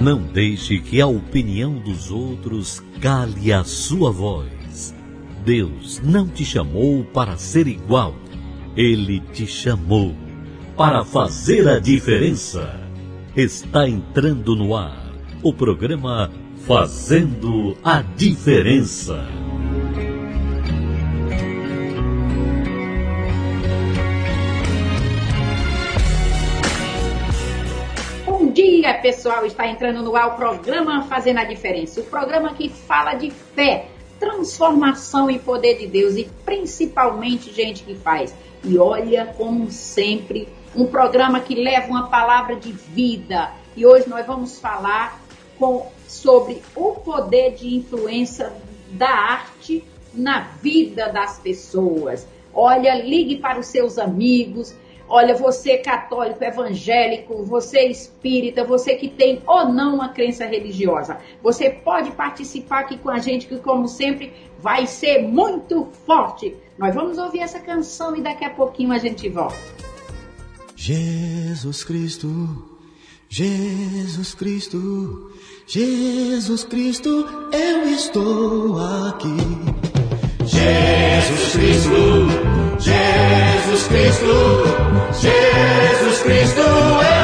Não deixe que a opinião dos outros cale a sua voz. Deus não te chamou para ser igual. Ele te chamou para fazer a diferença. Está entrando no ar o programa Fazendo a Diferença. Dia, pessoal. Está entrando no ar o programa Fazendo a Diferença. O programa que fala de fé, transformação e poder de Deus e principalmente gente que faz. E olha, como sempre, um programa que leva uma palavra de vida. E hoje nós vamos falar com, sobre o poder de influência da arte na vida das pessoas. Olha, ligue para os seus amigos. Olha, você católico, evangélico, você espírita, você que tem ou não uma crença religiosa, você pode participar aqui com a gente, que como sempre vai ser muito forte. Nós vamos ouvir essa canção e daqui a pouquinho a gente volta. Jesus Cristo, Jesus Cristo, Jesus Cristo, eu estou aqui. Jesus Cristo, Jesus Cristo, Jesus Cristo, eu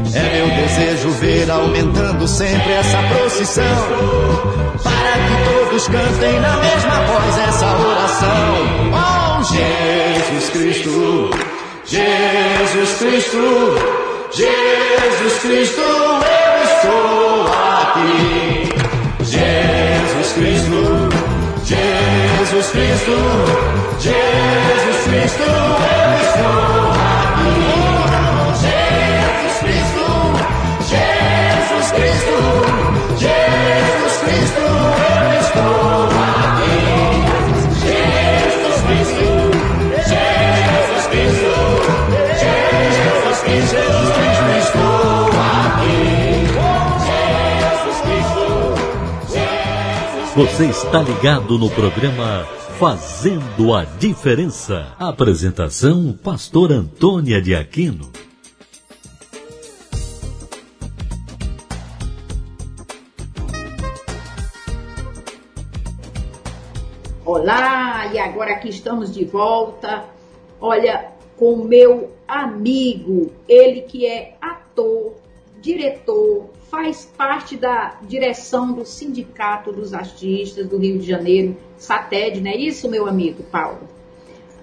É meu desejo ver aumentando sempre essa procissão. Para que todos cantem na mesma voz essa oração. Oh, Jesus Cristo, Jesus Cristo, Jesus Cristo, eu estou aqui. Jesus Cristo, Jesus Cristo, Jesus Cristo, eu estou aqui. Você está ligado no programa Fazendo a Diferença. Apresentação: Pastor Antônia de Aquino. Olá, e agora aqui estamos de volta. Olha, com meu amigo, ele que é ator, diretor, faz parte da direção do Sindicato dos Artistas do Rio de Janeiro, SATED, não é isso, meu amigo Paulo?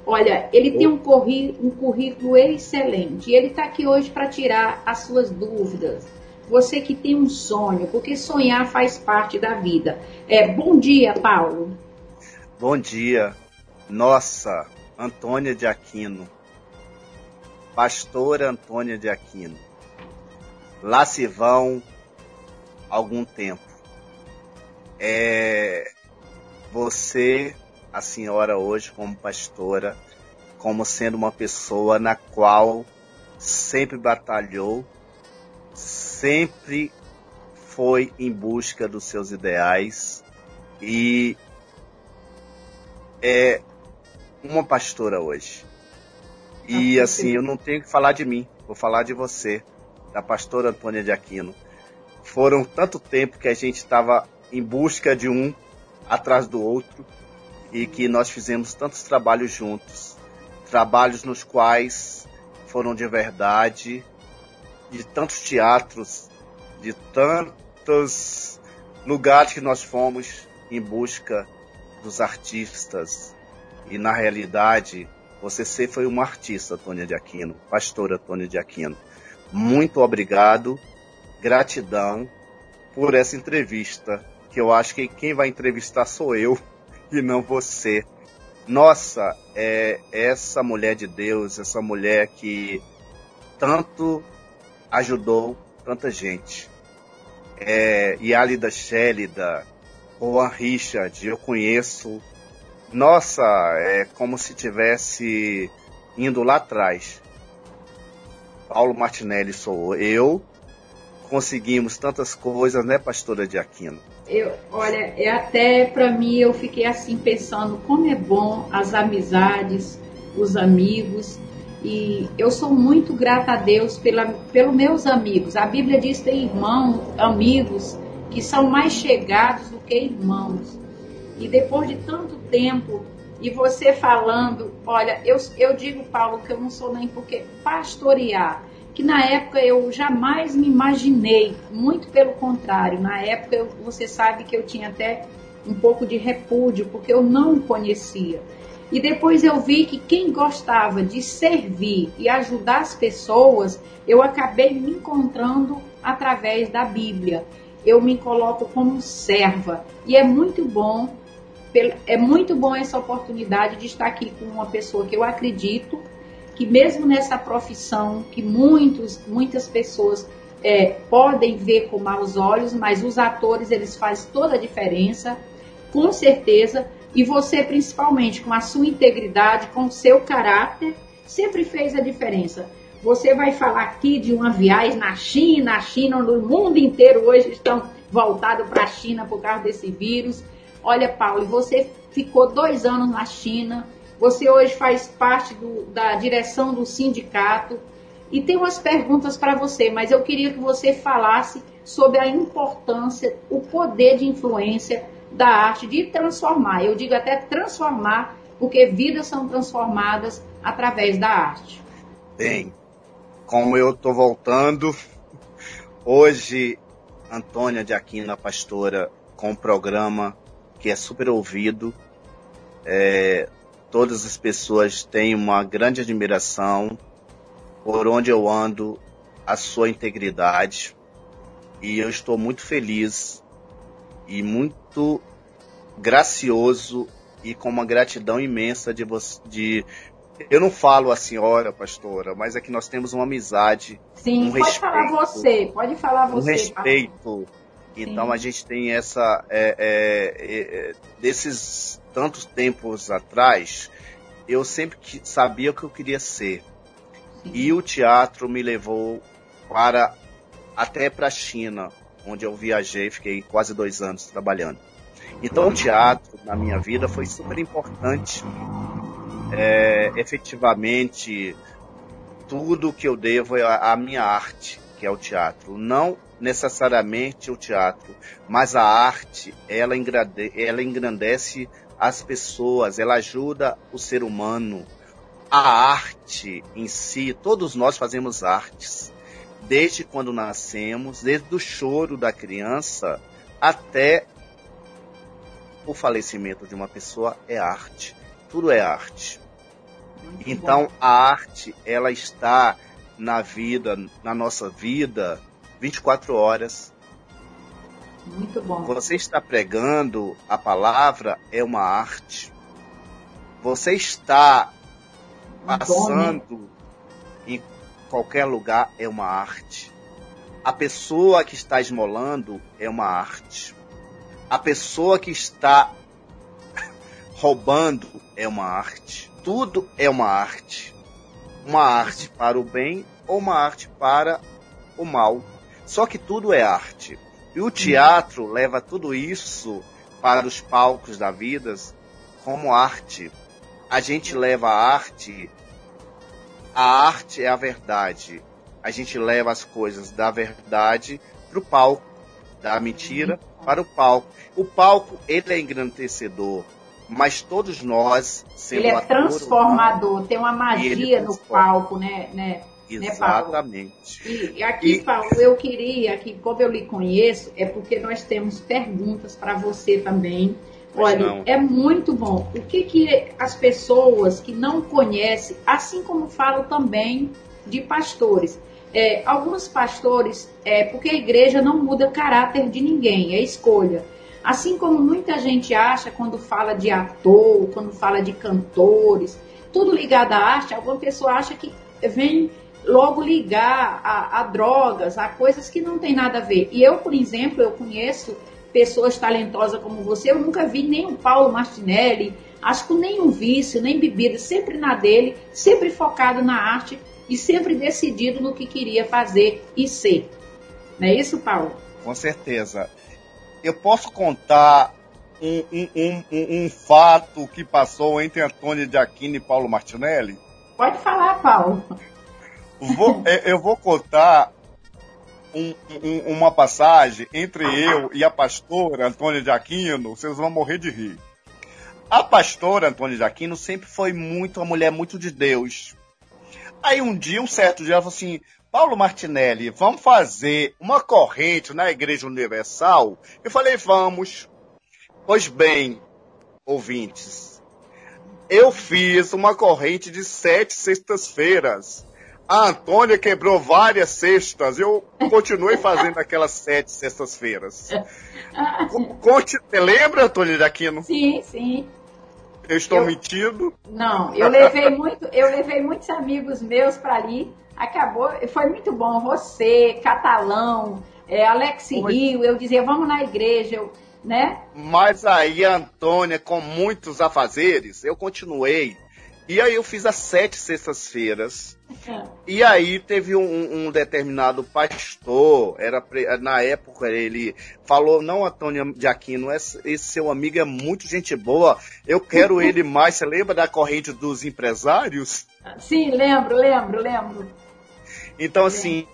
Olha, ele tem um, um currículo excelente e ele está aqui hoje para tirar as suas dúvidas. Você que tem um sonho, porque sonhar faz parte da vida. É, bom dia, Paulo. Bom dia. Nossa, Antônia de Aquino. Pastora Antônia de Aquino. Lá se vão algum tempo. É, você a senhora hoje como pastora, como sendo uma pessoa na qual sempre batalhou, sempre foi em busca dos seus ideais e é uma pastora hoje. E assim, eu não tenho que falar de mim, vou falar de você, da pastora Antônia de Aquino. Foram tanto tempo que a gente estava em busca de um atrás do outro e que nós fizemos tantos trabalhos juntos, trabalhos nos quais foram de verdade, de tantos teatros, de tantos lugares que nós fomos em busca dos artistas. E na realidade, você sempre foi uma artista, Tônia de Aquino, pastora Tônia de Aquino. Muito obrigado, gratidão por essa entrevista, que eu acho que quem vai entrevistar sou eu e não você. Nossa, é essa mulher de Deus, essa mulher que tanto ajudou tanta gente. É, Yálida Shélida, Juan Richard, eu conheço. Nossa, é como se tivesse indo lá atrás. Paulo Martinelli sou eu. Conseguimos tantas coisas, né, pastora de Aquino? eu, olha, é até para mim eu fiquei assim pensando como é bom as amizades, os amigos. E eu sou muito grata a Deus pela, pelos meus amigos. A Bíblia diz que tem irmãos, amigos que são mais chegados do que irmãos. E depois de tanto tempo, e você falando, olha, eu, eu digo, Paulo, que eu não sou nem porque pastorear que na época eu jamais me imaginei, muito pelo contrário, na época eu, você sabe que eu tinha até um pouco de repúdio, porque eu não conhecia. E depois eu vi que quem gostava de servir e ajudar as pessoas, eu acabei me encontrando através da Bíblia. Eu me coloco como serva e é muito bom, é muito bom essa oportunidade de estar aqui com uma pessoa que eu acredito que mesmo nessa profissão que muitos, muitas pessoas é, podem ver com maus olhos, mas os atores eles fazem toda a diferença, com certeza, e você principalmente com a sua integridade, com o seu caráter, sempre fez a diferença. Você vai falar aqui de uma viagem na China, a China, no mundo inteiro hoje estão voltados para a China por causa desse vírus. Olha, Paulo, você ficou dois anos na China, você hoje faz parte do, da direção do sindicato e tem umas perguntas para você, mas eu queria que você falasse sobre a importância, o poder de influência da arte de transformar. Eu digo até transformar, porque vidas são transformadas através da arte. Bem, como eu estou voltando, hoje Antônia de Aquino, a pastora, com um programa que é super ouvido, é, todas as pessoas têm uma grande admiração por onde eu ando, a sua integridade. E eu estou muito feliz e muito gracioso e com uma gratidão imensa de você. De, eu não falo a senhora, pastora, mas é que nós temos uma amizade. Sim, um pode respeito, falar você, pode falar você. Um respeito. Então Sim. a gente tem essa. É, é, é, desses tantos tempos atrás, eu sempre sabia o que eu queria ser. E o teatro me levou para até para a China, onde eu viajei, fiquei quase dois anos trabalhando. Então o teatro na minha vida foi super importante. É, efetivamente, tudo que eu devo é a minha arte, que é o teatro. Não necessariamente o teatro, mas a arte, ela engrandece, ela engrandece as pessoas, ela ajuda o ser humano. A arte em si, todos nós fazemos artes. Desde quando nascemos, desde o choro da criança até o falecimento de uma pessoa é arte. Tudo é arte. Muito então bom. a arte, ela está na vida, na nossa vida, 24 horas. Muito bom. Você está pregando a palavra é uma arte. Você está passando em qualquer lugar é uma arte. A pessoa que está esmolando é uma arte. A pessoa que está roubando é uma arte. Tudo é uma arte. Uma arte para o bem ou uma arte para o mal. Só que tudo é arte. E o teatro uhum. leva tudo isso para os palcos da vida como arte. A gente leva a arte. A arte é a verdade. A gente leva as coisas da verdade para o palco, da mentira para o palco. O palco ele é engrandecedor, mas todos nós ele é transformador, tem uma magia no palco, né, né? né Exatamente. Né, e aqui, e... Paulo, eu queria, que como eu lhe conheço, é porque nós temos perguntas para você também. Olha, não. é muito bom. O que, que as pessoas que não conhecem, assim como falo também de pastores, é, alguns pastores, é, porque a igreja não muda caráter de ninguém, é escolha. Assim como muita gente acha quando fala de ator, quando fala de cantores, tudo ligado à arte, alguma pessoa acha que vem logo ligar a, a drogas, a coisas que não tem nada a ver. E eu, por exemplo, eu conheço pessoas talentosas como você, eu nunca vi nem o Paulo Martinelli, acho que nenhum vício, nem bebida, sempre na dele, sempre focado na arte e sempre decidido no que queria fazer e ser. Não é isso, Paulo? Com certeza. Eu posso contar um, um, um, um fato que passou entre Antônio de Aquino e Paulo Martinelli? Pode falar, Paulo. Vou, é, eu vou contar um, um, uma passagem entre eu e a pastora Antônia de Aquino, vocês vão morrer de rir. A pastora Antônia de Aquino sempre foi muito uma mulher muito de Deus. Aí um dia, um certo dia, ela falou assim: Paulo Martinelli, vamos fazer uma corrente na Igreja Universal? Eu falei: vamos. Pois bem, ouvintes, eu fiz uma corrente de sete sextas-feiras a Antônia quebrou várias cestas. Eu continuei fazendo aquelas sete sextas-feiras. Conte, lembra, Antônia de Aquino? Sim, sim. Eu estou eu, mentindo? Não, eu levei muito, eu levei muitos amigos meus para ali. Acabou, foi muito bom. Você, Catalão, é, Alex Rio, eu dizia, vamos na igreja, eu, né? Mas aí, Antônia, com muitos afazeres, eu continuei e aí eu fiz as sete sextas-feiras. E aí teve um, um, determinado pastor, era na época ele falou, não, Antônio de Aquino, esse, esse seu amigo é muito gente boa, eu quero ele mais. Você lembra da corrente dos empresários? Sim, lembro, lembro, lembro. Então, assim,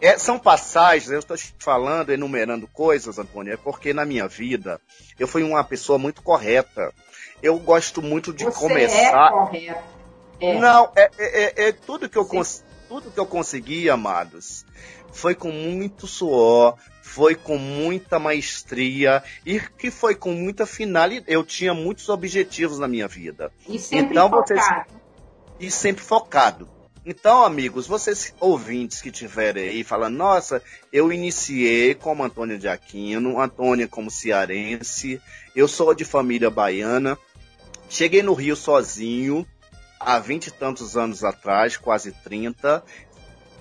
é, são passagens, eu estou falando, enumerando coisas, Antônio, é porque na minha vida eu fui uma pessoa muito correta eu gosto muito de Você começar. É correto. É. Não, é, é, é, é tudo que eu cons... tudo que eu consegui, amados, foi com muito suor, foi com muita maestria e que foi com muita finalidade. Eu tinha muitos objetivos na minha vida. E sempre então, focado. Vocês... E sempre focado. Então, amigos, vocês ouvintes que tiverem aí falando, nossa, eu iniciei como Antônio de Aquino, Antônio como cearense, eu sou de família baiana, Cheguei no Rio sozinho, há vinte e tantos anos atrás, quase 30,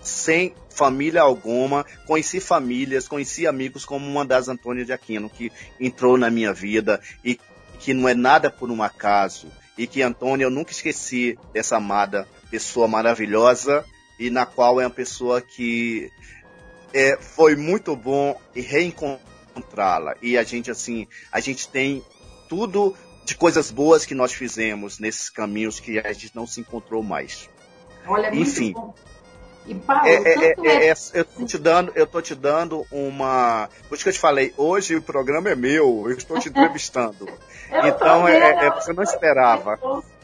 sem família alguma. Conheci famílias, conheci amigos como uma das Antônia de Aquino, que entrou na minha vida e que não é nada por um acaso. E que Antônia, eu nunca esqueci dessa amada pessoa maravilhosa e na qual é uma pessoa que é, foi muito bom reencontrá-la. E a gente, assim, a gente tem tudo de coisas boas que nós fizemos nesses caminhos que a gente não se encontrou mais. Olha, Enfim. Bom. E Paulo, é, é, é, eu tô te dando, eu tô te dando uma. Por isso que eu te falei, hoje o programa é meu, eu estou te entrevistando. então é, é, você não esperava.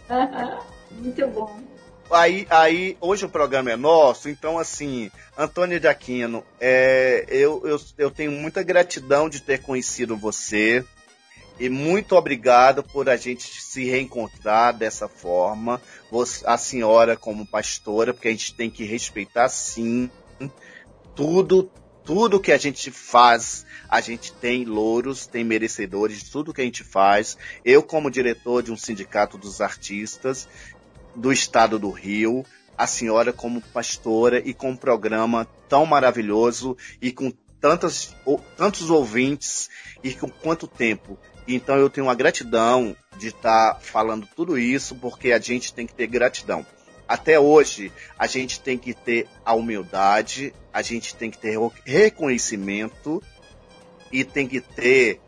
Muito bom. Aí, aí, hoje o programa é nosso, então assim, Antônio de Aquino, é, eu, eu, eu tenho muita gratidão de ter conhecido você. E muito obrigado por a gente se reencontrar dessa forma. A senhora como pastora, porque a gente tem que respeitar sim tudo, tudo que a gente faz, a gente tem louros, tem merecedores de tudo que a gente faz. Eu, como diretor de um sindicato dos artistas do estado do Rio, a senhora como pastora e com um programa tão maravilhoso e com tantas, tantos ouvintes e com quanto tempo. Então eu tenho uma gratidão de estar tá falando tudo isso, porque a gente tem que ter gratidão. Até hoje, a gente tem que ter a humildade, a gente tem que ter reconhecimento e tem que ter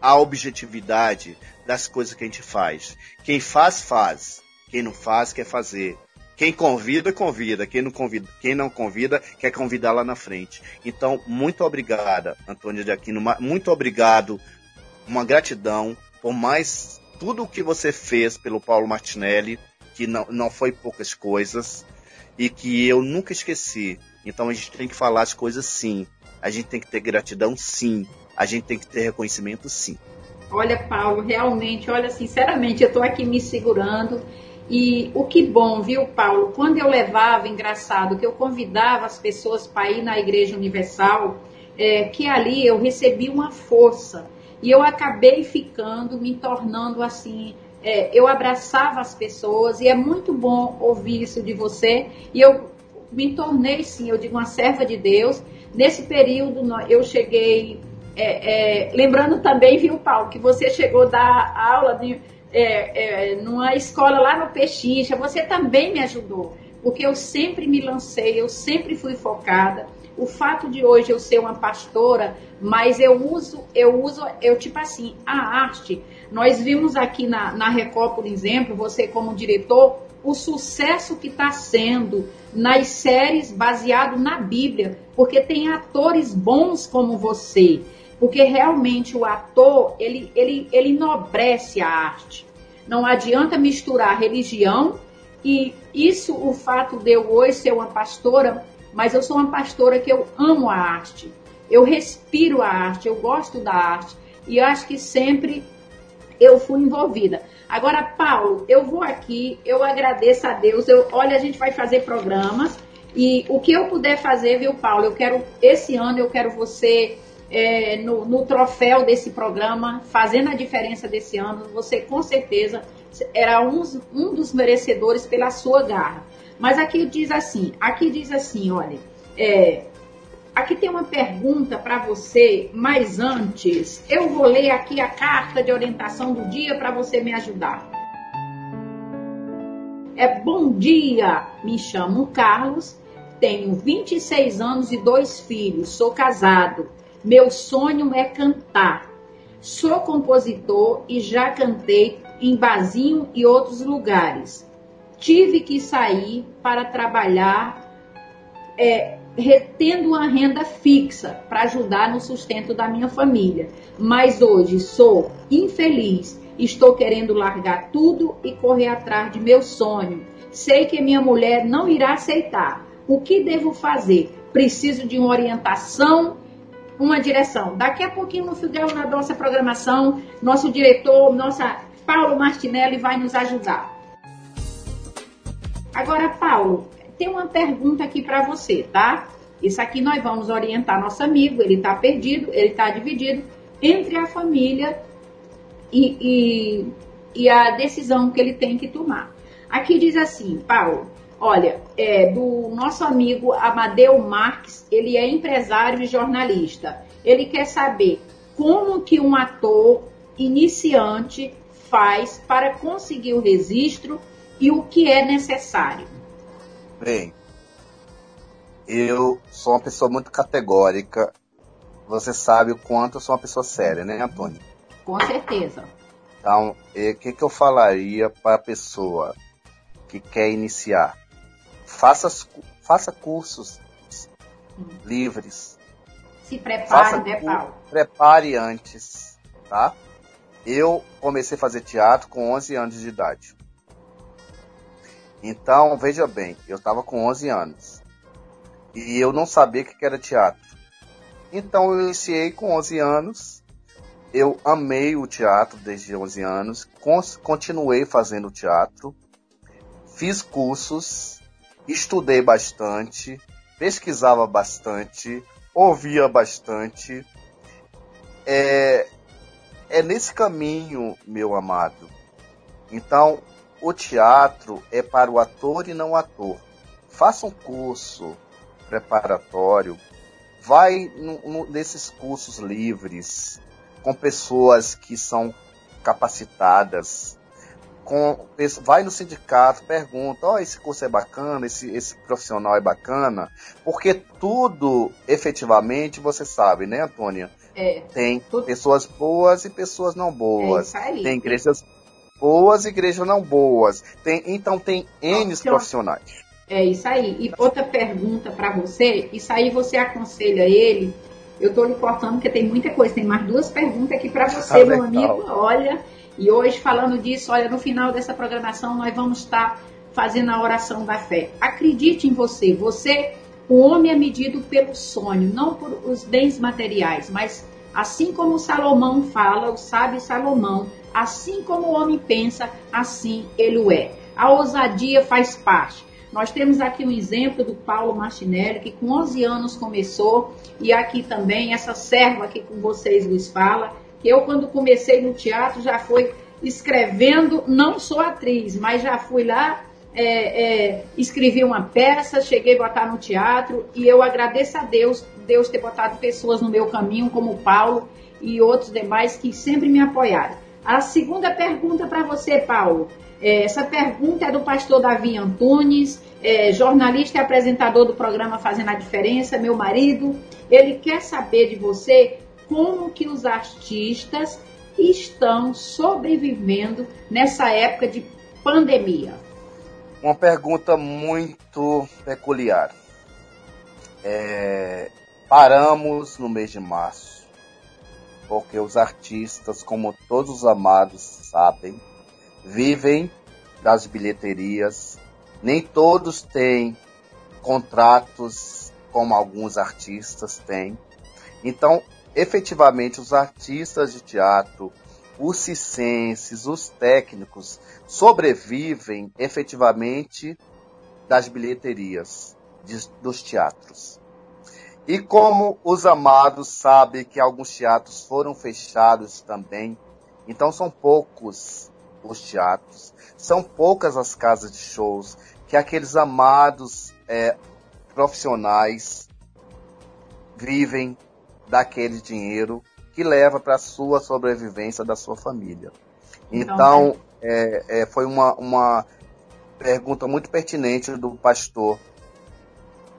a objetividade das coisas que a gente faz. Quem faz, faz. Quem não faz, quer fazer. Quem convida, convida. Quem não convida, quem não convida quer convidar lá na frente. Então, muito obrigada, Antônio de Aquino. Muito obrigado. Uma gratidão por mais tudo o que você fez pelo Paulo Martinelli, que não, não foi poucas coisas, e que eu nunca esqueci. Então a gente tem que falar as coisas sim. A gente tem que ter gratidão sim. A gente tem que ter reconhecimento sim. Olha, Paulo, realmente, olha, sinceramente, eu estou aqui me segurando e o que bom, viu, Paulo? Quando eu levava, engraçado, que eu convidava as pessoas para ir na Igreja Universal, é, que ali eu recebi uma força. E eu acabei ficando, me tornando assim. É, eu abraçava as pessoas e é muito bom ouvir isso de você. E eu me tornei, sim, eu digo, uma serva de Deus. Nesse período eu cheguei. É, é, lembrando também, viu, Paulo, que você chegou da aula de é, é, numa escola lá no Pechincha, você também me ajudou, porque eu sempre me lancei, eu sempre fui focada. O fato de hoje eu ser uma pastora, mas eu uso, eu uso, eu tipo assim, a arte. Nós vimos aqui na, na Record, por exemplo, você como diretor, o sucesso que está sendo nas séries baseado na Bíblia, porque tem atores bons como você. Porque realmente o ator, ele, ele, ele enobrece a arte. Não adianta misturar religião e isso, o fato de eu hoje ser uma pastora, mas eu sou uma pastora que eu amo a arte. Eu respiro a arte, eu gosto da arte e acho que sempre eu fui envolvida. Agora, Paulo, eu vou aqui, eu agradeço a Deus. Eu, olha, a gente vai fazer programas e o que eu puder fazer, viu, Paulo? Eu quero esse ano eu quero você é, no, no, troféu desse programa, fazendo a diferença desse ano, você com certeza era um, um dos merecedores pela sua garra. Mas aqui diz assim, aqui diz assim, olha, é, aqui tem uma pergunta para você, mas antes eu vou ler aqui a carta de orientação do dia para você me ajudar. É bom dia, me chamo Carlos, tenho 26 anos e dois filhos, sou casado meu sonho é cantar. Sou compositor e já cantei em Bazinho e outros lugares. Tive que sair para trabalhar, é, retendo uma renda fixa para ajudar no sustento da minha família. Mas hoje sou infeliz. Estou querendo largar tudo e correr atrás de meu sonho. Sei que minha mulher não irá aceitar. O que devo fazer? Preciso de uma orientação uma direção. Daqui a pouquinho, no final da nossa programação, nosso diretor, nossa Paulo Martinelli vai nos ajudar. Agora, Paulo, tem uma pergunta aqui para você, tá? Isso aqui nós vamos orientar nosso amigo, ele está perdido, ele está dividido entre a família e, e, e a decisão que ele tem que tomar. Aqui diz assim, Paulo, Olha, é, do nosso amigo Amadeu Marques, ele é empresário e jornalista. Ele quer saber como que um ator iniciante faz para conseguir o registro e o que é necessário. Bem, eu sou uma pessoa muito categórica. Você sabe o quanto eu sou uma pessoa séria, né, Antônio? Com certeza. Então, o que, que eu falaria para a pessoa que quer iniciar? Faça, faça cursos livres. Se prepare, né, Paulo? Prepare antes, tá? Eu comecei a fazer teatro com 11 anos de idade. Então, veja bem, eu estava com 11 anos. E eu não sabia o que era teatro. Então, eu iniciei com 11 anos eu amei o teatro desde 11 anos, continuei fazendo teatro, fiz cursos, estudei bastante, pesquisava bastante, ouvia bastante. É, é nesse caminho, meu amado. Então, o teatro é para o ator e não ator. Faça um curso preparatório, vai no, no, nesses cursos livres, com pessoas que são capacitadas, com, vai no sindicato, pergunta, ó, oh, esse curso é bacana, esse, esse profissional é bacana, porque tudo, efetivamente, você sabe, né, Antônia? É, tem tudo... pessoas boas e pessoas não boas. É tem igrejas boas e igrejas não boas. Tem, então tem N então, profissionais. É isso aí. E outra pergunta para você, isso aí você aconselha ele eu estou lhe cortando porque tem muita coisa. Tem mais duas perguntas aqui para você, ah, meu amigo. Olha, e hoje falando disso, olha, no final dessa programação nós vamos estar fazendo a oração da fé. Acredite em você. Você, o homem é medido pelo sonho, não por os bens materiais, mas assim como Salomão fala, o sábio Salomão, assim como o homem pensa, assim ele o é. A ousadia faz parte. Nós temos aqui um exemplo do Paulo Martinelli, que com 11 anos começou, e aqui também essa serva que com vocês vos fala, eu quando comecei no teatro já fui escrevendo, não sou atriz, mas já fui lá, é, é, escrevi uma peça, cheguei a botar no teatro, e eu agradeço a Deus, Deus ter botado pessoas no meu caminho, como o Paulo e outros demais que sempre me apoiaram. A segunda pergunta para você, Paulo. É, essa pergunta é do pastor Davi Antunes, é, jornalista e apresentador do programa Fazendo a Diferença, meu marido. Ele quer saber de você como que os artistas estão sobrevivendo nessa época de pandemia. Uma pergunta muito peculiar. É, paramos no mês de março, porque os artistas, como todos os amados sabem, vivem das bilheterias. Nem todos têm contratos como alguns artistas têm. Então, efetivamente, os artistas de teatro, os cicenses, os técnicos sobrevivem efetivamente das bilheterias de, dos teatros. E como os amados sabem que alguns teatros foram fechados também, então são poucos os teatros. São poucas as casas de shows que aqueles amados é, profissionais vivem daquele dinheiro que leva para a sua sobrevivência da sua família. Então, então é, é, foi uma, uma pergunta muito pertinente do pastor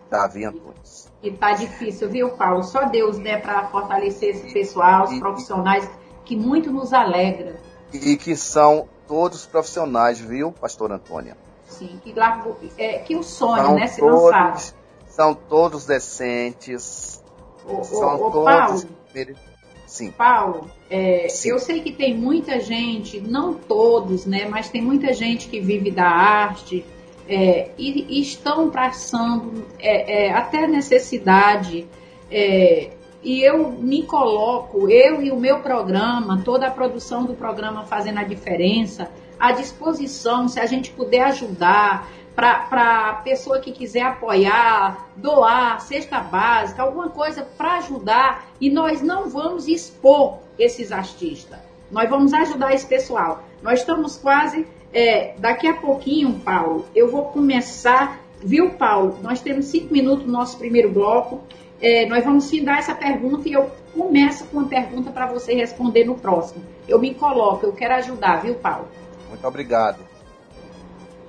Davi Antunes. E tá difícil, viu, Paulo? Só Deus, né, para fortalecer esse pessoal, os profissionais, que muito nos alegra e que são todos profissionais, viu, pastor Antônia? Sim, que, largo, é, que o sonho, são né, se todos. São todos decentes. O, são o, todos... Paulo, Sim. Paulo, é, Sim. eu sei que tem muita gente, não todos, né, mas tem muita gente que vive da arte é, e, e, estão passando é, é até necessidade é, e eu me coloco, eu e o meu programa, toda a produção do programa Fazendo a Diferença, à disposição, se a gente puder ajudar, para a pessoa que quiser apoiar, doar, cesta básica, alguma coisa para ajudar. E nós não vamos expor esses artistas. Nós vamos ajudar esse pessoal. Nós estamos quase. É, daqui a pouquinho, Paulo, eu vou começar. Viu, Paulo? Nós temos cinco minutos no nosso primeiro bloco é, nós vamos findar essa pergunta e eu começo com uma pergunta para você responder no próximo. Eu me coloco, eu quero ajudar, viu, Paulo? Muito obrigado.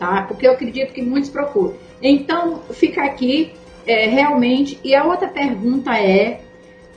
Tá? Porque eu acredito que muitos procuram. Então, fica aqui é, realmente. E a outra pergunta é: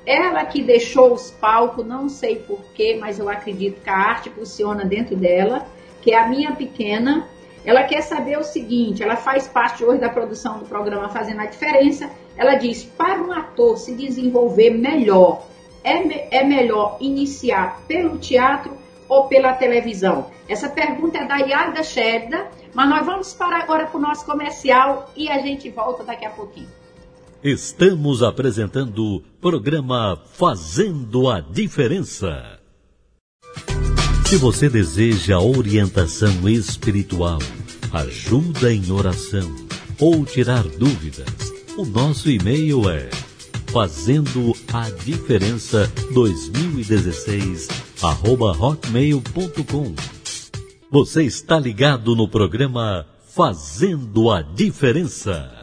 ela que deixou os palcos, não sei porquê, mas eu acredito que a arte funciona dentro dela, que é a minha pequena. Ela quer saber o seguinte: ela faz parte hoje da produção do programa Fazendo a Diferença ela diz: para um ator se desenvolver melhor, é, me é melhor iniciar pelo teatro ou pela televisão? Essa pergunta é da Yarda Sherda, mas nós vamos parar agora para o nosso comercial e a gente volta daqui a pouquinho. Estamos apresentando o programa Fazendo a Diferença. Se você deseja orientação espiritual, ajuda em oração ou tirar dúvidas, o nosso e-mail é fazendo a diferença 2016 arroba hotmail.com. Você está ligado no programa Fazendo a Diferença.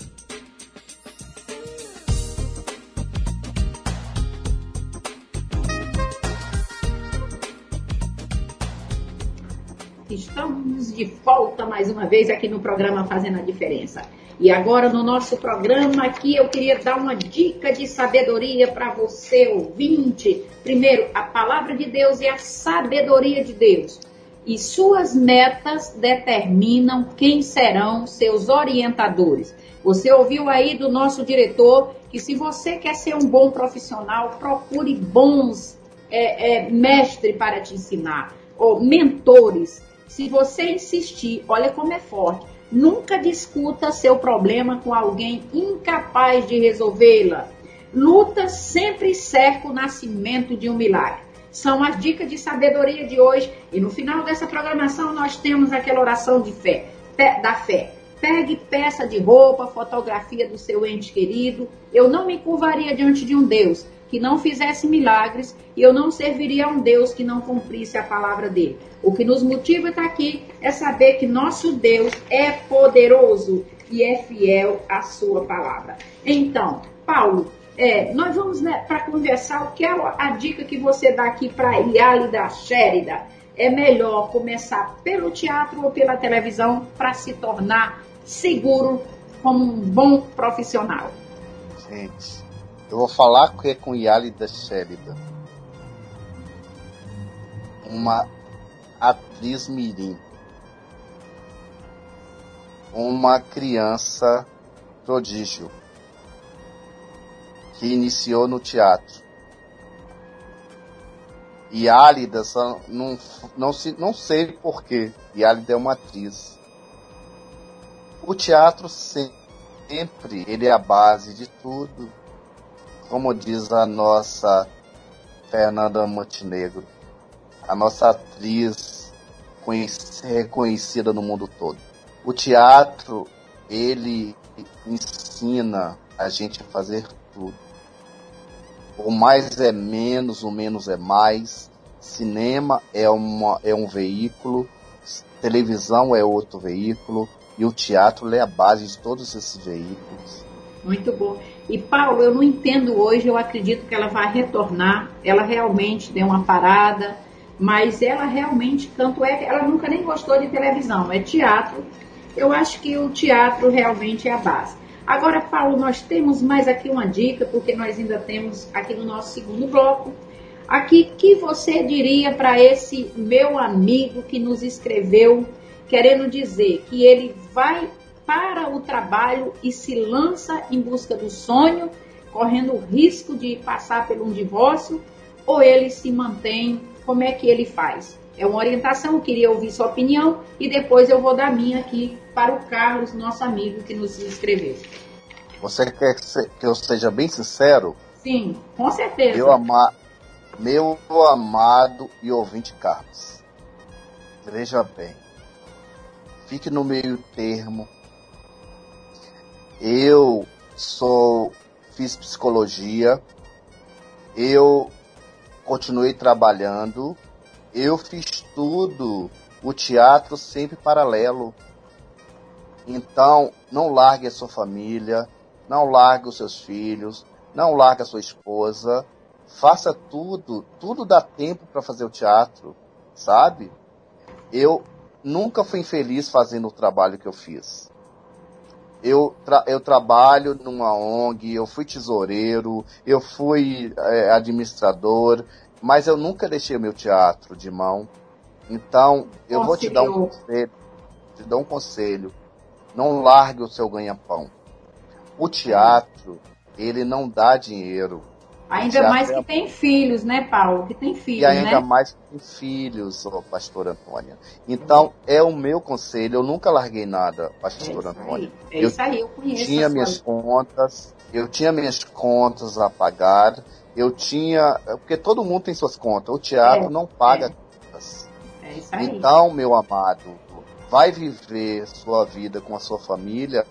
Estamos de volta mais uma vez aqui no programa Fazendo a Diferença. E agora no nosso programa aqui eu queria dar uma dica de sabedoria para você ouvinte. Primeiro, a palavra de Deus e a sabedoria de Deus. E suas metas determinam quem serão seus orientadores. Você ouviu aí do nosso diretor que se você quer ser um bom profissional, procure bons é, é, mestres para te ensinar, ou mentores. Se você insistir, olha como é forte Nunca discuta seu problema com alguém incapaz de resolvê-la. Luta sempre cerca o nascimento de um milagre. São as dicas de sabedoria de hoje. E no final dessa programação nós temos aquela oração de fé, da fé. Pegue peça de roupa, fotografia do seu ente querido. Eu não me curvaria diante de um Deus que não fizesse milagres e eu não serviria a um Deus que não cumprisse a palavra dele. O que nos motiva estar aqui é saber que nosso Deus é poderoso e é fiel à sua palavra. Então, Paulo, é, nós vamos né, para conversar. O que é a dica que você dá aqui para Iálida Shérida? É melhor começar pelo teatro ou pela televisão para se tornar seguro como um bom profissional? Gente, eu vou falar que é com Yálida Sheridan. Uma atriz mirim. Uma criança prodígio que iniciou no teatro. E não, não, não sei porquê. Álida é uma atriz. O teatro sempre ele é a base de tudo como diz a nossa Fernanda Montenegro, a nossa atriz reconhecida no mundo todo. O teatro, ele ensina a gente a fazer tudo. O mais é menos, o menos é mais. Cinema é, uma, é um veículo, televisão é outro veículo, e o teatro é a base de todos esses veículos. Muito bom. E Paulo, eu não entendo hoje, eu acredito que ela vai retornar. Ela realmente deu uma parada, mas ela realmente, tanto é que ela nunca nem gostou de televisão, é teatro. Eu acho que o teatro realmente é a base. Agora, Paulo, nós temos mais aqui uma dica, porque nós ainda temos aqui no nosso segundo bloco. Aqui, que você diria para esse meu amigo que nos escreveu, querendo dizer que ele vai para o trabalho e se lança em busca do sonho, correndo o risco de passar por um divórcio, ou ele se mantém, como é que ele faz? É uma orientação, eu queria ouvir sua opinião e depois eu vou dar minha aqui para o Carlos, nosso amigo que nos escreveu. Você quer que eu seja bem sincero? Sim, com certeza. Meu, ama meu amado e ouvinte Carlos, veja bem, fique no meio termo eu sou fiz psicologia, eu continuei trabalhando, eu fiz tudo, o teatro sempre paralelo. Então, não largue a sua família, não largue os seus filhos, não largue a sua esposa, faça tudo, tudo dá tempo para fazer o teatro, sabe? Eu nunca fui infeliz fazendo o trabalho que eu fiz eu, tra eu trabalho numa ONG, eu fui tesoureiro, eu fui é, administrador, mas eu nunca deixei o meu teatro de mão. Então, eu vou te dar um conselho, te dar um conselho. Não largue o seu ganha-pão. O teatro, ele não dá dinheiro. Ainda mais que tem filhos, né, Paulo? Que tem filhos, E ainda né? mais que tem filhos, oh, pastor Antônia. Então, é o meu conselho. Eu nunca larguei nada, pastor é Antônia. É isso aí, eu conheço. Tinha minhas contas, eu tinha minhas contas a pagar, eu tinha... Porque todo mundo tem suas contas. O teatro é, não paga é. contas. É. É então, meu amado, vai viver sua vida com a sua família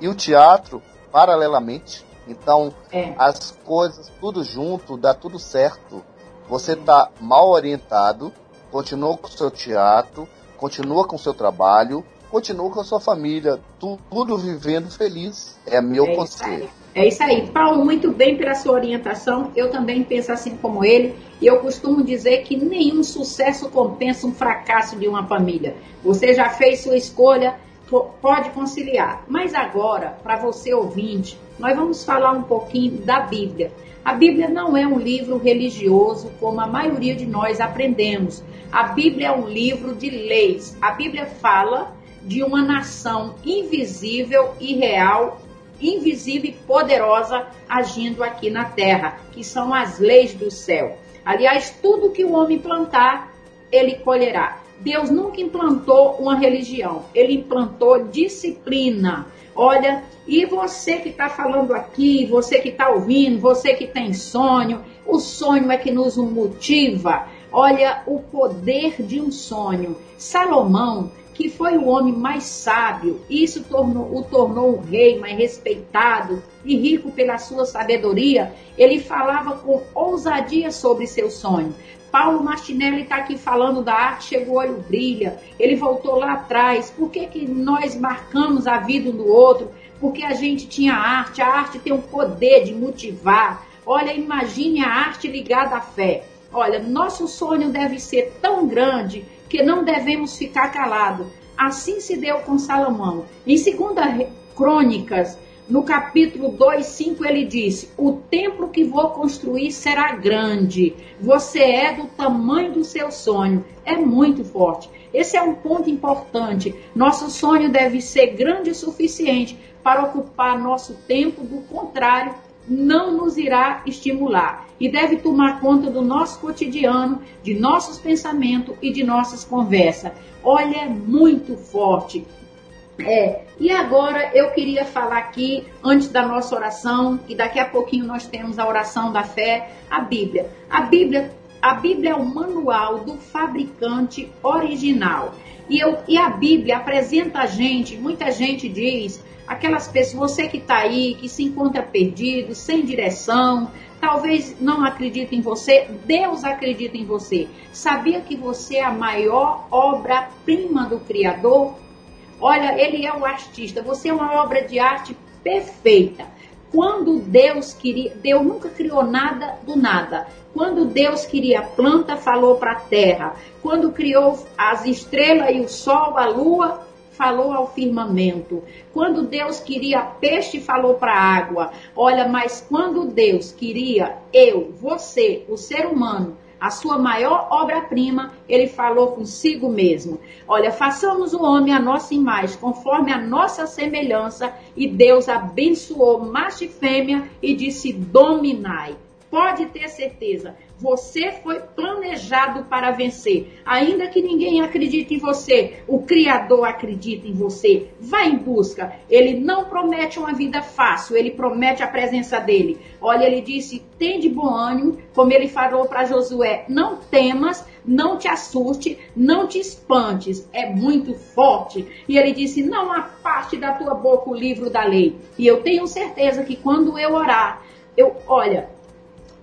e o teatro paralelamente. Então, é. as coisas tudo junto, dá tudo certo. Você está mal orientado, continua com o seu teatro, continua com o seu trabalho, continua com a sua família, tudo vivendo feliz. É meu é conselho. É isso aí. Paulo, muito bem pela sua orientação. Eu também penso assim como ele. E eu costumo dizer que nenhum sucesso compensa um fracasso de uma família. Você já fez sua escolha, pode conciliar. Mas agora, para você ouvinte, nós vamos falar um pouquinho da Bíblia. A Bíblia não é um livro religioso como a maioria de nós aprendemos. A Bíblia é um livro de leis. A Bíblia fala de uma nação invisível e real, invisível e poderosa agindo aqui na terra, que são as leis do céu. Aliás, tudo que o homem plantar, ele colherá. Deus nunca implantou uma religião, ele implantou disciplina. Olha, e você que está falando aqui, você que está ouvindo, você que tem sonho, o sonho é que nos motiva. Olha o poder de um sonho. Salomão, que foi o homem mais sábio, isso tornou, o tornou um rei mais respeitado e rico pela sua sabedoria, ele falava com ousadia sobre seu sonho. Paulo Martinelli está aqui falando da arte, chegou o olho brilha, ele voltou lá atrás. Por que, que nós marcamos a vida um do outro? Porque a gente tinha arte, a arte tem um poder de motivar. Olha, imagine a arte ligada à fé. Olha, nosso sonho deve ser tão grande que não devemos ficar calados. Assim se deu com Salomão. Em 2 Crônicas, no capítulo 2, 5, ele disse: O templo que vou construir será grande. Você é do tamanho do seu sonho. É muito forte. Esse é um ponto importante. Nosso sonho deve ser grande o suficiente para ocupar nosso tempo, do contrário, não nos irá estimular e deve tomar conta do nosso cotidiano, de nossos pensamentos e de nossas conversas. Olha, é muito forte. É, e agora eu queria falar aqui, antes da nossa oração, que daqui a pouquinho nós temos a oração da fé, a Bíblia. A Bíblia, a Bíblia é o manual do fabricante original. E, eu, e a Bíblia apresenta a gente, muita gente diz, aquelas pessoas, você que está aí, que se encontra perdido, sem direção, talvez não acredite em você, Deus acredita em você. Sabia que você é a maior obra-prima do Criador? Olha, ele é o artista, você é uma obra de arte perfeita. Quando Deus queria, Deus nunca criou nada do nada. Quando Deus queria planta, falou para a terra. Quando criou as estrelas e o sol, a lua, falou ao firmamento. Quando Deus queria peixe, falou para a água. Olha, mas quando Deus queria eu, você, o ser humano, a sua maior obra-prima, ele falou consigo mesmo. Olha, façamos o homem a nossa imagem, conforme a nossa semelhança, e Deus abençoou macho e fêmea e disse: dominai. Pode ter certeza, você foi planejado para vencer. Ainda que ninguém acredite em você, o Criador acredita em você. Vá em busca. Ele não promete uma vida fácil, ele promete a presença dele. Olha, ele disse: tem de bom ânimo, como ele falou para Josué: não temas, não te assuste, não te espantes. É muito forte. E ele disse: não há parte da tua boca o livro da lei. E eu tenho certeza que quando eu orar, eu, olha,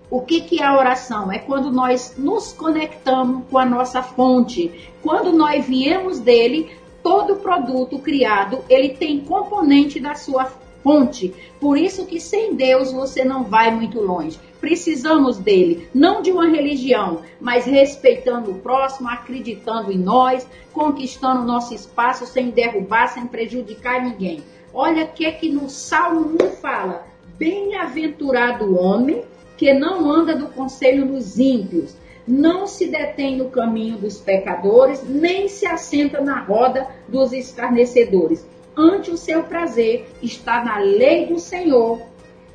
o que, que é a oração? É quando nós nos conectamos com a nossa fonte. Quando nós viemos dele, todo produto criado, ele tem componente da sua fonte. Por isso que sem Deus você não vai muito longe. Precisamos dele, não de uma religião, mas respeitando o próximo, acreditando em nós, conquistando nosso espaço sem derrubar, sem prejudicar ninguém. Olha o que que no Salmo 1 fala: Bem-aventurado o homem que não anda do conselho dos ímpios, não se detém no caminho dos pecadores, nem se assenta na roda dos escarnecedores. Ante o seu prazer está na lei do Senhor.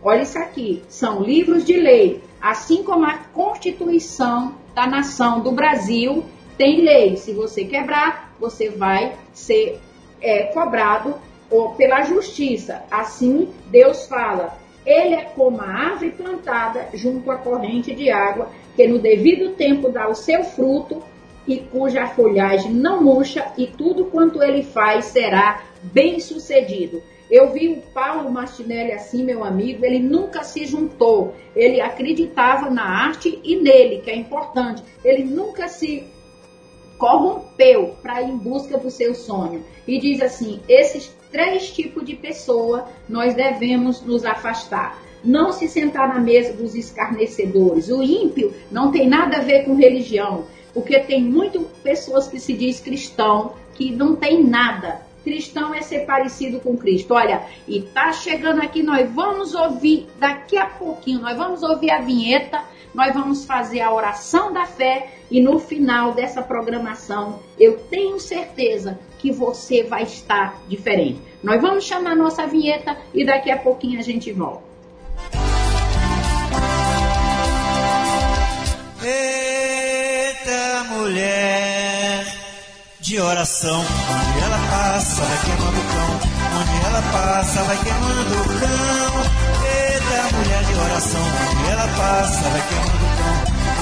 Olha isso aqui, são livros de lei, assim como a Constituição da nação do Brasil tem lei. Se você quebrar, você vai ser é, cobrado ou pela justiça. Assim Deus fala: ele é como a árvore plantada junto à corrente de água, que no devido tempo dá o seu fruto, e cuja folhagem não murcha, e tudo quanto ele faz será bem sucedido. Eu vi o Paulo Martinelli assim, meu amigo, ele nunca se juntou. Ele acreditava na arte e nele, que é importante. Ele nunca se corrompeu para ir em busca do seu sonho. E diz assim: esses três tipos de pessoa nós devemos nos afastar. Não se sentar na mesa dos escarnecedores. O ímpio não tem nada a ver com religião, porque tem muitas pessoas que se diz cristão que não tem nada cristão é ser parecido com Cristo. Olha, e tá chegando aqui, nós vamos ouvir daqui a pouquinho, nós vamos ouvir a vinheta, nós vamos fazer a oração da fé e no final dessa programação, eu tenho certeza que você vai estar diferente. Nós vamos chamar nossa vinheta e daqui a pouquinho a gente volta. Eita mulher de oração. Onde ela passa, vai queimando o cão. Onde ela passa, vai queimando o cão. Eita, mulher de oração. Onde ela passa, vai queimando o cão.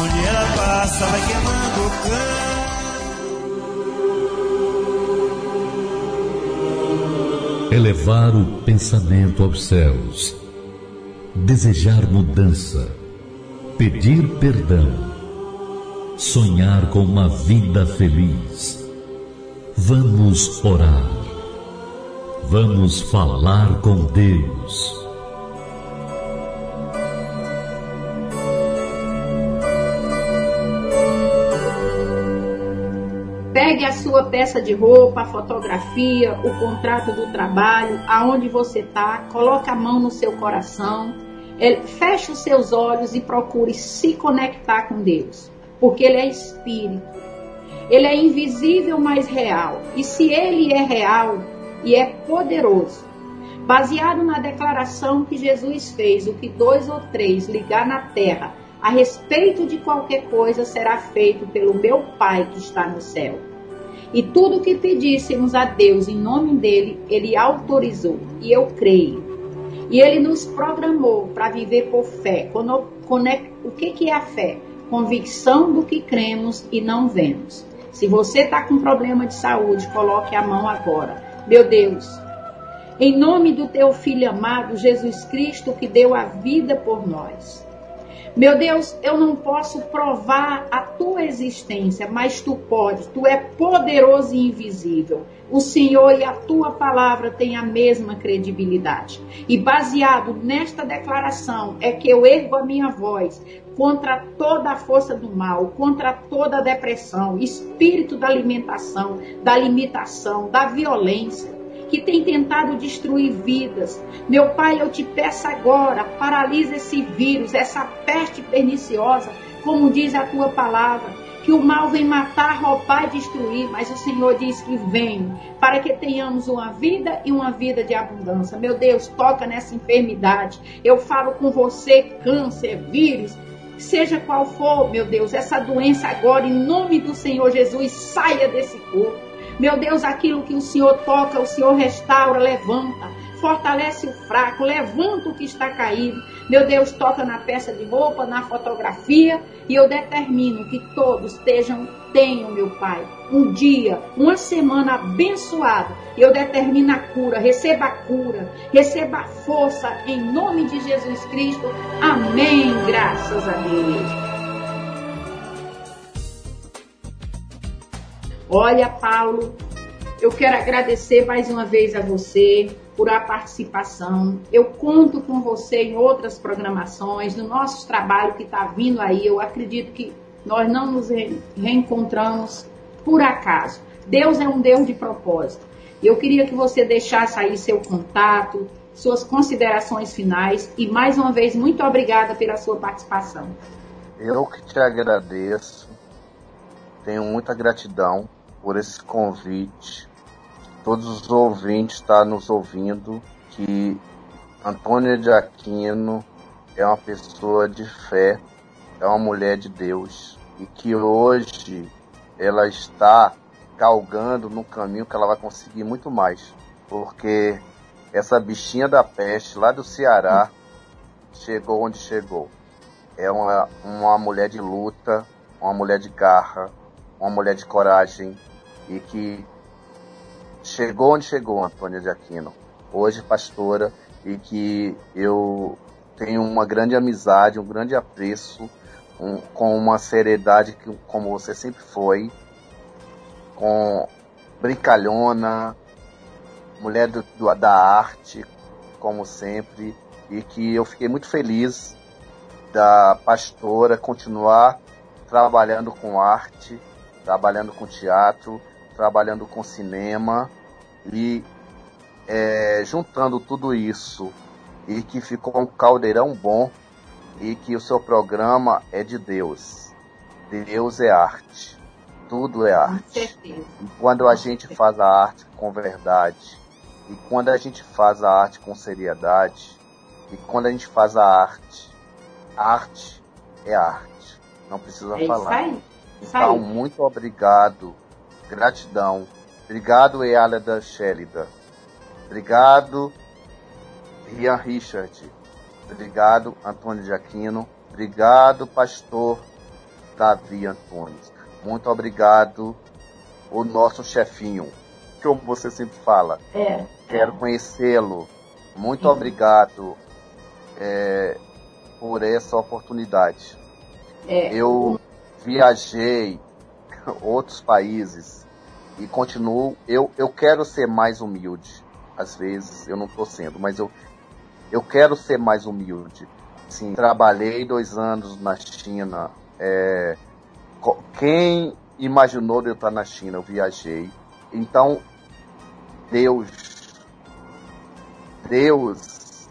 Onde ela passa, vai queimando o cão. Elevar o pensamento aos céus. Desejar mudança. Pedir perdão. Sonhar com uma vida feliz Vamos orar. Vamos falar com Deus. Pegue a sua peça de roupa, a fotografia, o contrato do trabalho, aonde você está, coloque a mão no seu coração, feche os seus olhos e procure se conectar com Deus, porque Ele é Espírito. Ele é invisível, mas real. E se ele é real e é poderoso, baseado na declaração que Jesus fez, o que dois ou três ligar na terra a respeito de qualquer coisa será feito pelo meu Pai que está no céu. E tudo que pedíssemos a Deus em nome dele, ele autorizou. E eu creio. E ele nos programou para viver por fé. O que é a fé? Convicção do que cremos e não vemos. Se você está com problema de saúde, coloque a mão agora. Meu Deus, em nome do teu filho amado, Jesus Cristo, que deu a vida por nós. Meu Deus, eu não posso provar a tua existência, mas tu podes. Tu é poderoso e invisível. O Senhor e a tua palavra têm a mesma credibilidade. E baseado nesta declaração é que eu ergo a minha voz contra toda a força do mal, contra toda a depressão, espírito da alimentação, da limitação, da violência que tem tentado destruir vidas. Meu Pai, eu te peço agora, paralisa esse vírus, essa peste perniciosa, como diz a tua palavra, que o mal vem matar, roubar e destruir, mas o Senhor diz que vem para que tenhamos uma vida e uma vida de abundância. Meu Deus, toca nessa enfermidade. Eu falo com você, câncer, vírus, seja qual for, meu Deus, essa doença agora, em nome do Senhor Jesus, saia desse corpo. Meu Deus, aquilo que o Senhor toca, o Senhor restaura, levanta, fortalece o fraco, levanta o que está caído. Meu Deus, toca na peça de roupa, na fotografia, e eu determino que todos estejam, tenham, meu Pai, um dia, uma semana abençoada. Eu determino a cura, receba a cura, receba a força, em nome de Jesus Cristo. Amém. Graças a Deus. Olha, Paulo, eu quero agradecer mais uma vez a você por a participação. Eu conto com você em outras programações, no nosso trabalho que está vindo aí. Eu acredito que nós não nos reencontramos por acaso. Deus é um Deus de propósito. Eu queria que você deixasse aí seu contato, suas considerações finais e mais uma vez muito obrigada pela sua participação. Eu que te agradeço. Tenho muita gratidão por esse convite. Todos os ouvintes estão tá nos ouvindo que Antônia de Aquino é uma pessoa de fé, é uma mulher de Deus e que hoje ela está galgando no caminho que ela vai conseguir muito mais, porque essa bichinha da peste lá do Ceará chegou onde chegou. É uma, uma mulher de luta, uma mulher de garra, uma mulher de coragem e que chegou onde chegou, Antônia de Aquino. Hoje pastora e que eu tenho uma grande amizade, um grande apreço, um, com uma seriedade que, como você sempre foi, com brincalhona, mulher do, do, da arte, como sempre, e que eu fiquei muito feliz da pastora continuar trabalhando com arte, trabalhando com teatro, trabalhando com cinema e é, juntando tudo isso e que ficou um caldeirão bom e que o seu programa é de Deus. Deus é arte. Tudo é arte. E quando a gente faz a arte com verdade, e quando a gente faz a arte com seriedade, e quando a gente faz a arte, arte é arte. Não precisa é falar. Então, muito obrigado. Gratidão. Obrigado, Eálida Shélida. Obrigado, Rian Richard. Obrigado, Antônio de Aquino. Obrigado, pastor Davi Antunes. Muito obrigado, o nosso chefinho, como você sempre fala. É. Quero conhecê-lo. Muito uhum. obrigado é, por essa oportunidade. É. Eu viajei outros países e continuo. Eu, eu quero ser mais humilde. Às vezes eu não estou sendo, mas eu, eu quero ser mais humilde. Sim, trabalhei dois anos na China. É, quem imaginou eu estar na China? Eu viajei. Então, Deus, Deus,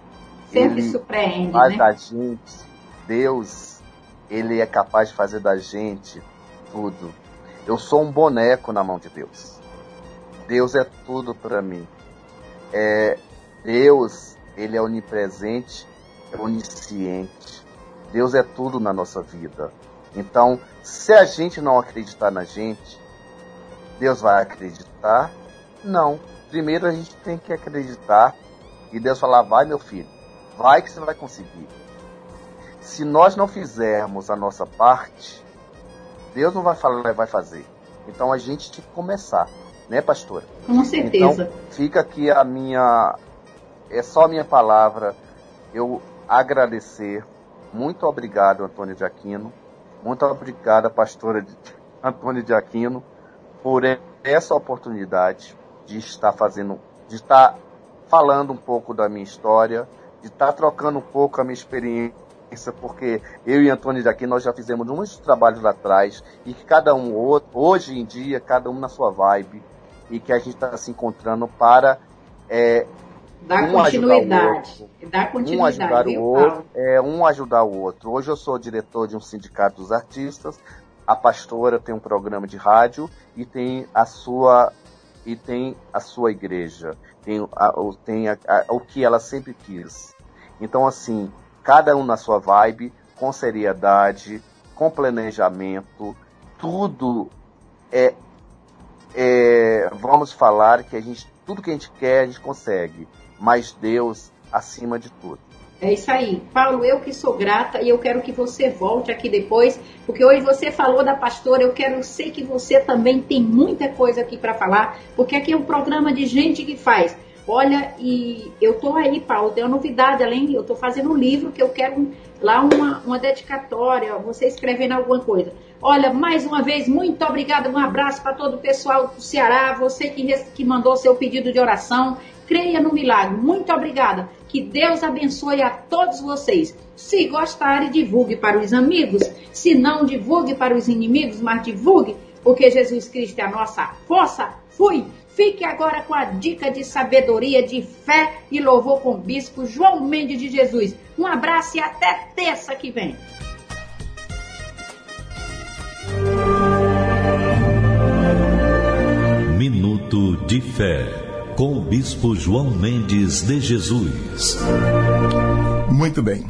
sempre ele surpreende, faz né? da gente, Deus, ele é capaz de fazer da gente tudo. Eu sou um boneco na mão de Deus. Deus é tudo para mim. É, Deus ele é onipresente, é onisciente. Deus é tudo na nossa vida. Então, se a gente não acreditar na gente, Deus vai acreditar? Não. Primeiro a gente tem que acreditar e Deus falar: vai, meu filho, vai que você vai conseguir. Se nós não fizermos a nossa parte, Deus não vai falar, vai fazer. Então a gente tem que começar, né, pastora? Com certeza. Então, fica aqui a minha é só a minha palavra. Eu agradecer. Muito obrigado, Antônio de Aquino. Muito obrigado, pastora. Antônio de Aquino, por essa oportunidade de estar fazendo, de estar falando um pouco da minha história, de estar trocando um pouco a minha experiência, porque eu e Antônio de Aquino nós já fizemos muitos trabalhos lá atrás e que cada um hoje em dia cada um na sua vibe e que a gente está se encontrando para é, Dar um continuidade. Dar continuidade. Um ajudar o outro, é, um ajudar o outro. Hoje eu sou diretor de um sindicato dos artistas. A pastora tem um programa de rádio e tem a sua e tem a sua igreja. Tem, a, tem a, a, o que ela sempre quis. Então assim, cada um na sua vibe, com seriedade, com planejamento, tudo é, é vamos falar que a gente tudo que a gente quer a gente consegue mas Deus acima de tudo. É isso aí. Paulo, eu que sou grata e eu quero que você volte aqui depois, porque hoje você falou da pastora, eu quero sei que você também tem muita coisa aqui para falar, porque aqui é um programa de gente que faz. Olha, e eu tô aí, Paulo, tem uma novidade, além, eu tô fazendo um livro que eu quero lá uma, uma dedicatória, você escrevendo alguma coisa. Olha, mais uma vez, muito obrigada, um abraço para todo o pessoal do Ceará, você que, que mandou seu pedido de oração, creia no milagre. Muito obrigada. Que Deus abençoe a todos vocês. Se gostarem, divulgue para os amigos. Se não, divulgue para os inimigos, mas divulgue, porque Jesus Cristo é a nossa força. Fui! Fique agora com a dica de sabedoria, de fé e louvor com o bispo João Mendes de Jesus. Um abraço e até terça que vem. Minuto de Fé com o Bispo João Mendes de Jesus. Muito bem.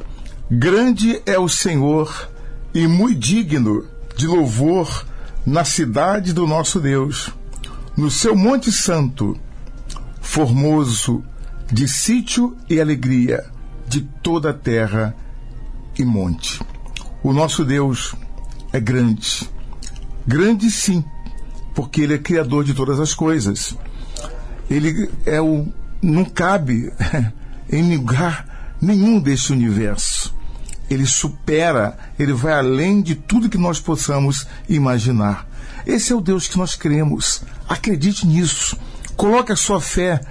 Grande é o Senhor e muito digno de louvor na cidade do nosso Deus, no seu Monte Santo, formoso de sítio e alegria de toda a terra e monte. O nosso Deus é grande, Grande sim, porque ele é criador de todas as coisas. Ele é o não cabe em lugar nenhum deste universo. Ele supera, ele vai além de tudo que nós possamos imaginar. Esse é o Deus que nós cremos. Acredite nisso. Coloque a sua fé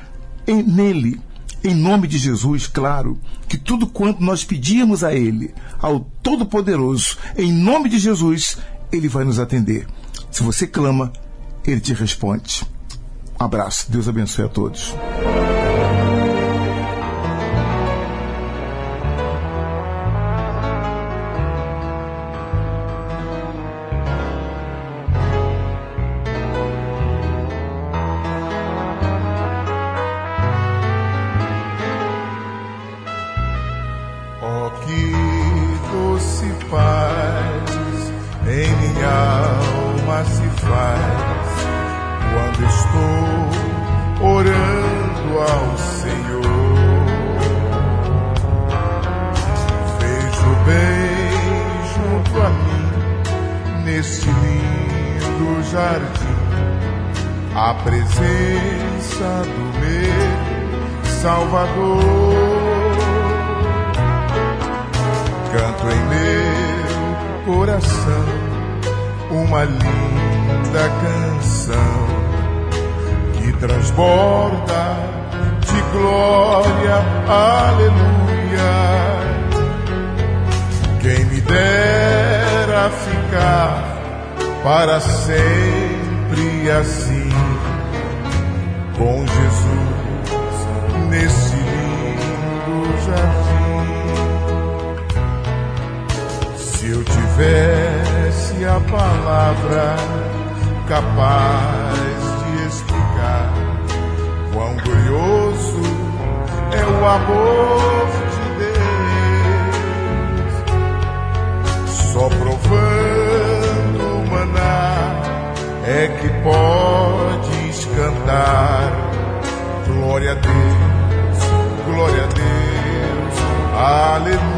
em, nele. Em nome de Jesus, claro, que tudo quanto nós pedimos a Ele, ao Todo-Poderoso, em nome de Jesus, Ele vai nos atender. Se você clama, Ele te responde. Um abraço. Deus abençoe a todos. neste lindo jardim a presença do meu Salvador. Canto em meu coração uma linda canção que transborda de glória, aleluia. Quem me dera ficar ficar para sempre assim com Jesus nesse lindo jardim. Se eu tivesse a palavra capaz de explicar quão glorioso é o amor de Deus, só provando Glória a Deus, glória a Deus, aleluia.